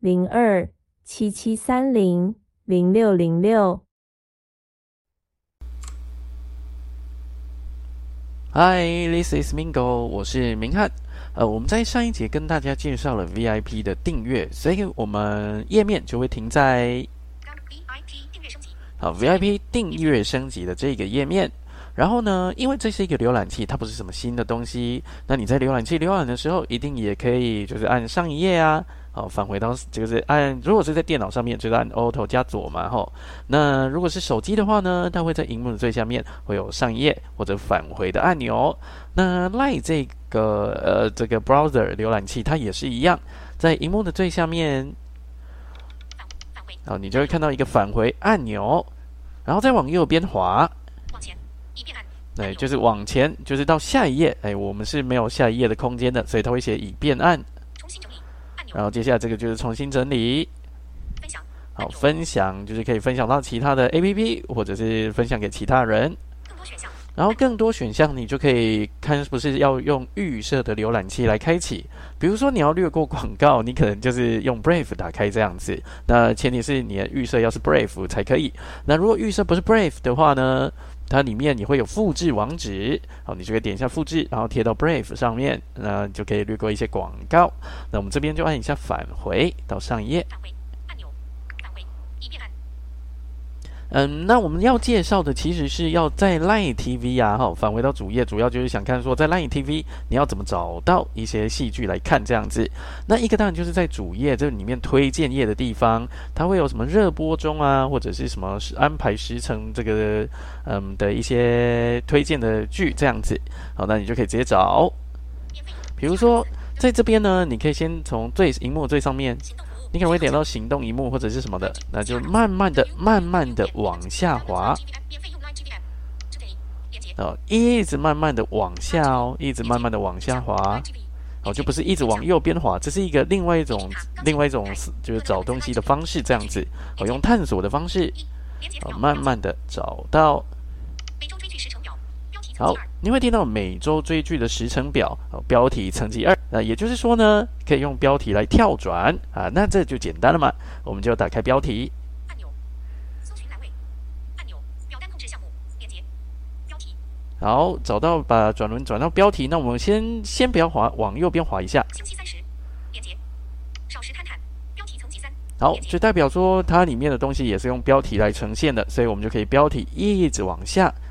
零二七七三零零六零六。Hi，this is Mingo，我是明翰。呃，我们在上一节跟大家介绍了 VIP 的订阅，所以我们页面就会停在。好，VIP 订阅升级的这个页面，然后呢，因为这是一个浏览器，它不是什么新的东西，那你在浏览器浏览的时候，一定也可以就是按上一页啊，好，返回到就是按，如果是在电脑上面，就是按 Auto 加左嘛，吼，那如果是手机的话呢，它会在荧幕的最下面会有上一页或者返回的按钮。那 Line 这个呃这个 Browser 浏览器，它也是一样，在荧幕的最下面。好，你就会看到一个返回按钮，然后再往右边滑，往前，以便按，对，就是往前，就是到下一页。哎，我们是没有下一页的空间的，所以它会写以便按。然后接下来这个就是重新整理。分享。好，分享就是可以分享到其他的 APP，或者是分享给其他人。更多选项。然后更多选项，你就可以看，不是要用预设的浏览器来开启。比如说你要略过广告，你可能就是用 Brave 打开这样子。那前提是你的预设要是 Brave 才可以。那如果预设不是 Brave 的话呢，它里面你会有复制网址，好，你就可以点一下复制，然后贴到 Brave 上面，那就可以略过一些广告。那我们这边就按一下返回到上一页。嗯，那我们要介绍的其实是要在 Line TV 啊，哈，返回到主页，主要就是想看说在 Line TV 你要怎么找到一些戏剧来看这样子。那一个当然就是在主页这里面推荐页的地方，它会有什么热播中啊，或者是什么安排时程这个嗯的一些推荐的剧这样子。好，那你就可以直接找。比如说在这边呢，你可以先从最荧幕最上面。你可能会点到行动荧幕或者是什么的，那就慢慢的、慢慢的往下滑，哦，一直慢慢的往下哦，一直慢慢的往下滑，哦，就不是一直往右边滑，这是一个另外一种、另外一种就是找东西的方式，这样子，哦，用探索的方式，哦，慢慢的找到。好，你会听到每周追剧的时程表，哦，标题层级二，那也就是说呢，可以用标题来跳转。啊，那这就简单了嘛，我们就打开标题。按钮，搜寻栏位。按钮，表单控制项目。连接。标题，好，找到把转轮转到标题，那我们先先不要滑，往右边滑一下，星期三十连接，少时标题层级三，好，就代表说它里面的东西也是用标题来呈现的，所以我们就可以标题一直往下。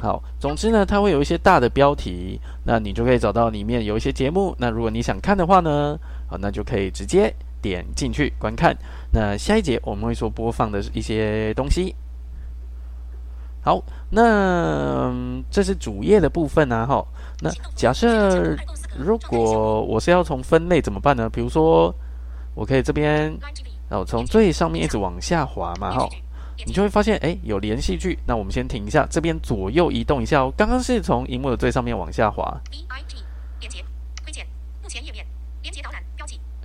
好，总之呢，它会有一些大的标题，那你就可以找到里面有一些节目。那如果你想看的话呢，好，那就可以直接点进去观看。那下一节我们会说播放的一些东西。好，那这是主页的部分啊，哈。那假设如果我是要从分类怎么办呢？比如说，我可以这边，然后从最上面一直往下滑嘛，哈。你就会发现，哎，有连续剧。那我们先停一下，这边左右移动一下哦。刚刚是从荧幕的最上面往下滑。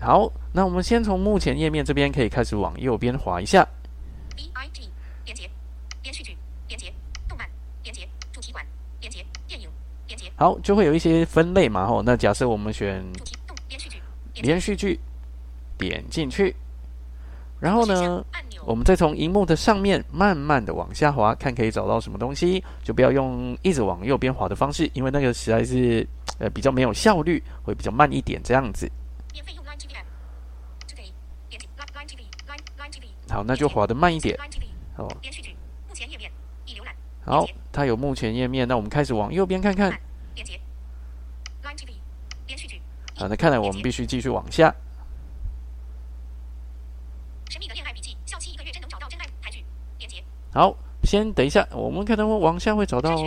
好，那我们先从目前页面这边可以开始往右边滑一下。好，就会有一些分类嘛吼。那假设我们选连续剧连续剧点进去，然后呢？我们再从荧幕的上面慢慢的往下滑，看可以找到什么东西，就不要用一直往右边滑的方式，因为那个实在是呃比较没有效率，会比较慢一点这样子。好，那就滑的慢一点。好，好，它有目前页面，那我们开始往右边看看。好，那看来我们必须继续往下。好，先等一下，我们可能会往下会找到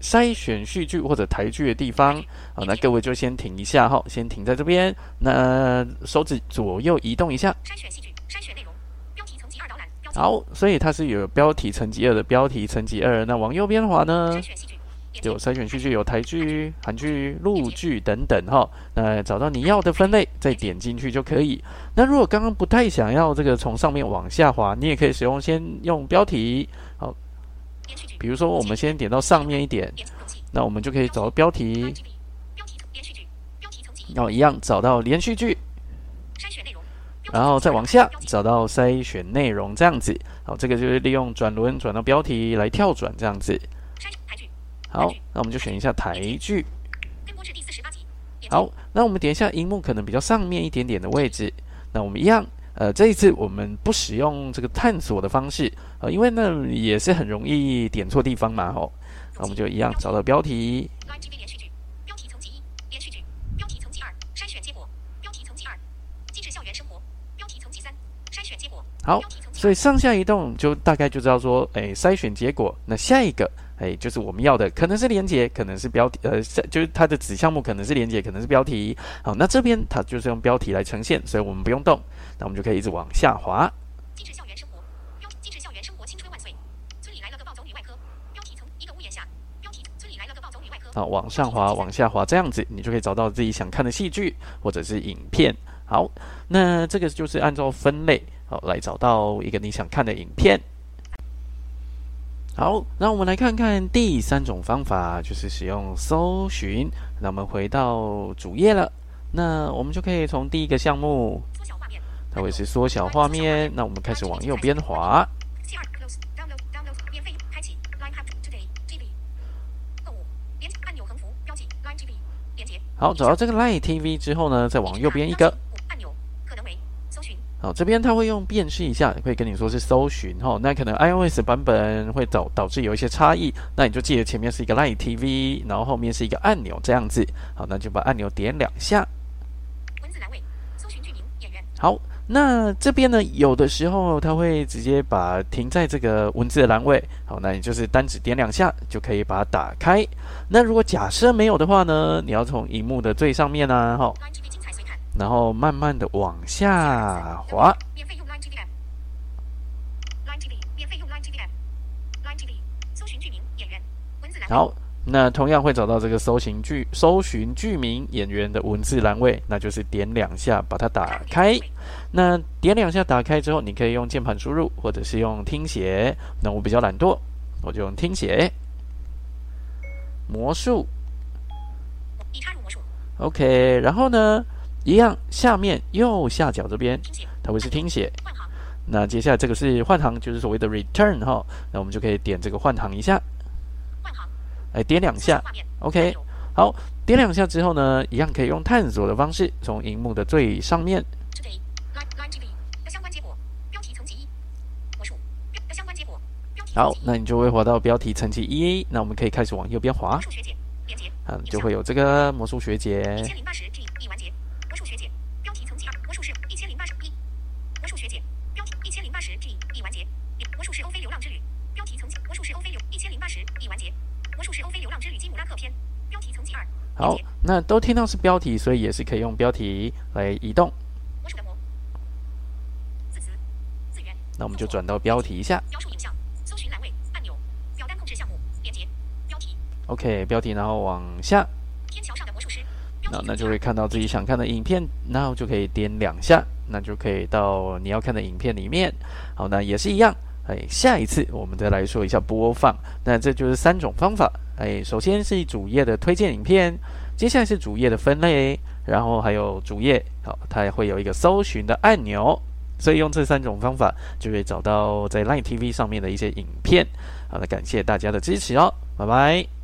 筛选续剧或者台剧的地方。好，那各位就先停一下哈，先停在这边。那手指左右移动一下。筛选戏剧，筛选内容，标题层级二导览。好，所以它是有标题层级二的标题层级二。那往右边滑呢？有筛选序剧，有台剧、韩剧、陆剧等等哈。那找到你要的分类，再点进去就可以。那如果刚刚不太想要这个从上面往下滑，你也可以使用先用标题。好，比如说我们先点到上面一点，那我们就可以找到标题。然后一样找到连续剧，然后再往下找到筛选内容这样子。好，这个就是利用转轮转到标题来跳转这样子。好，那我们就选一下台剧。好，那我们点一下荧幕可能比较上面一点点的位置。那我们一样，呃，这一次我们不使用这个探索的方式，呃，因为那也是很容易点错地方嘛，吼。那我们就一样找到标题。标题层级一，连续剧。标题层级二，筛选结果。标题层级二，校园生活。标题层级三，筛选结果。好，所以上下移动就大概就知道说，哎，筛选结果。那下一个。哎，就是我们要的，可能是连接，可能是标题，呃，就是它的子项目可能是连接，可能是标题。好，那这边它就是用标题来呈现，所以我们不用动，那我们就可以一直往下滑。精致校园生活，标题机智校园生活，青春万岁。村里来了个暴走女外科，标题从一个屋檐下，标题村里来了个暴走女外科。好，往上滑，往下滑，这样子你就可以找到自己想看的戏剧或者是影片。好，那这个就是按照分类好来找到一个你想看的影片。好，那我们来看看第三种方法，就是使用搜寻。那我们回到主页了，那我们就可以从第一个项目，它会是缩小画面。那我们开始往右边滑。好，找到这个 Line TV 之后呢，再往右边一个。好，这边它会用辨识一下，会跟你说是搜寻哈。那可能 iOS 版本会导导致有一些差异，那你就记得前面是一个 Light TV，然后后面是一个按钮这样子。好，那就把按钮点两下。文字栏位，搜寻剧名、演员。好，那这边呢，有的时候它会直接把停在这个文字的栏位。好，那你就是单指点两下就可以把它打开。那如果假设没有的话呢，你要从荧幕的最上面呢，哈。然后慢慢的往下滑。好，那同样会找到这个搜寻剧、搜寻剧名、演员的文字栏位，那就是点两下把它打开。那点两下打开之后，你可以用键盘输入，或者是用听写。那我比较懒惰，我就用听写。魔术。已插入魔术。OK，然后呢？一样，下面右下角这边，它会是听写。那接下来这个是换行，就是所谓的 return 哈。那我们就可以点这个换行一下。换行。哎，点两下。OK。好，点两下之后呢，一样可以用探索的方式，从荧幕的最上面。好，那你就会滑到标题层级一。那我们可以开始往右边滑。嗯，就会有这个魔术学姐。好，那都听到是标题，所以也是可以用标题来移动。那我们就转到标题一下。OK，标题，然后往下。那那就会看到自己想看的影片，然后就可以点两下，那就可以到你要看的影片里面。好，那也是一样。哎，下一次我们再来说一下播放。那这就是三种方法。哎，首先是主页的推荐影片，接下来是主页的分类，然后还有主页，好，它也会有一个搜寻的按钮，所以用这三种方法就可以找到在 Line TV 上面的一些影片。好的，感谢大家的支持哦，拜拜。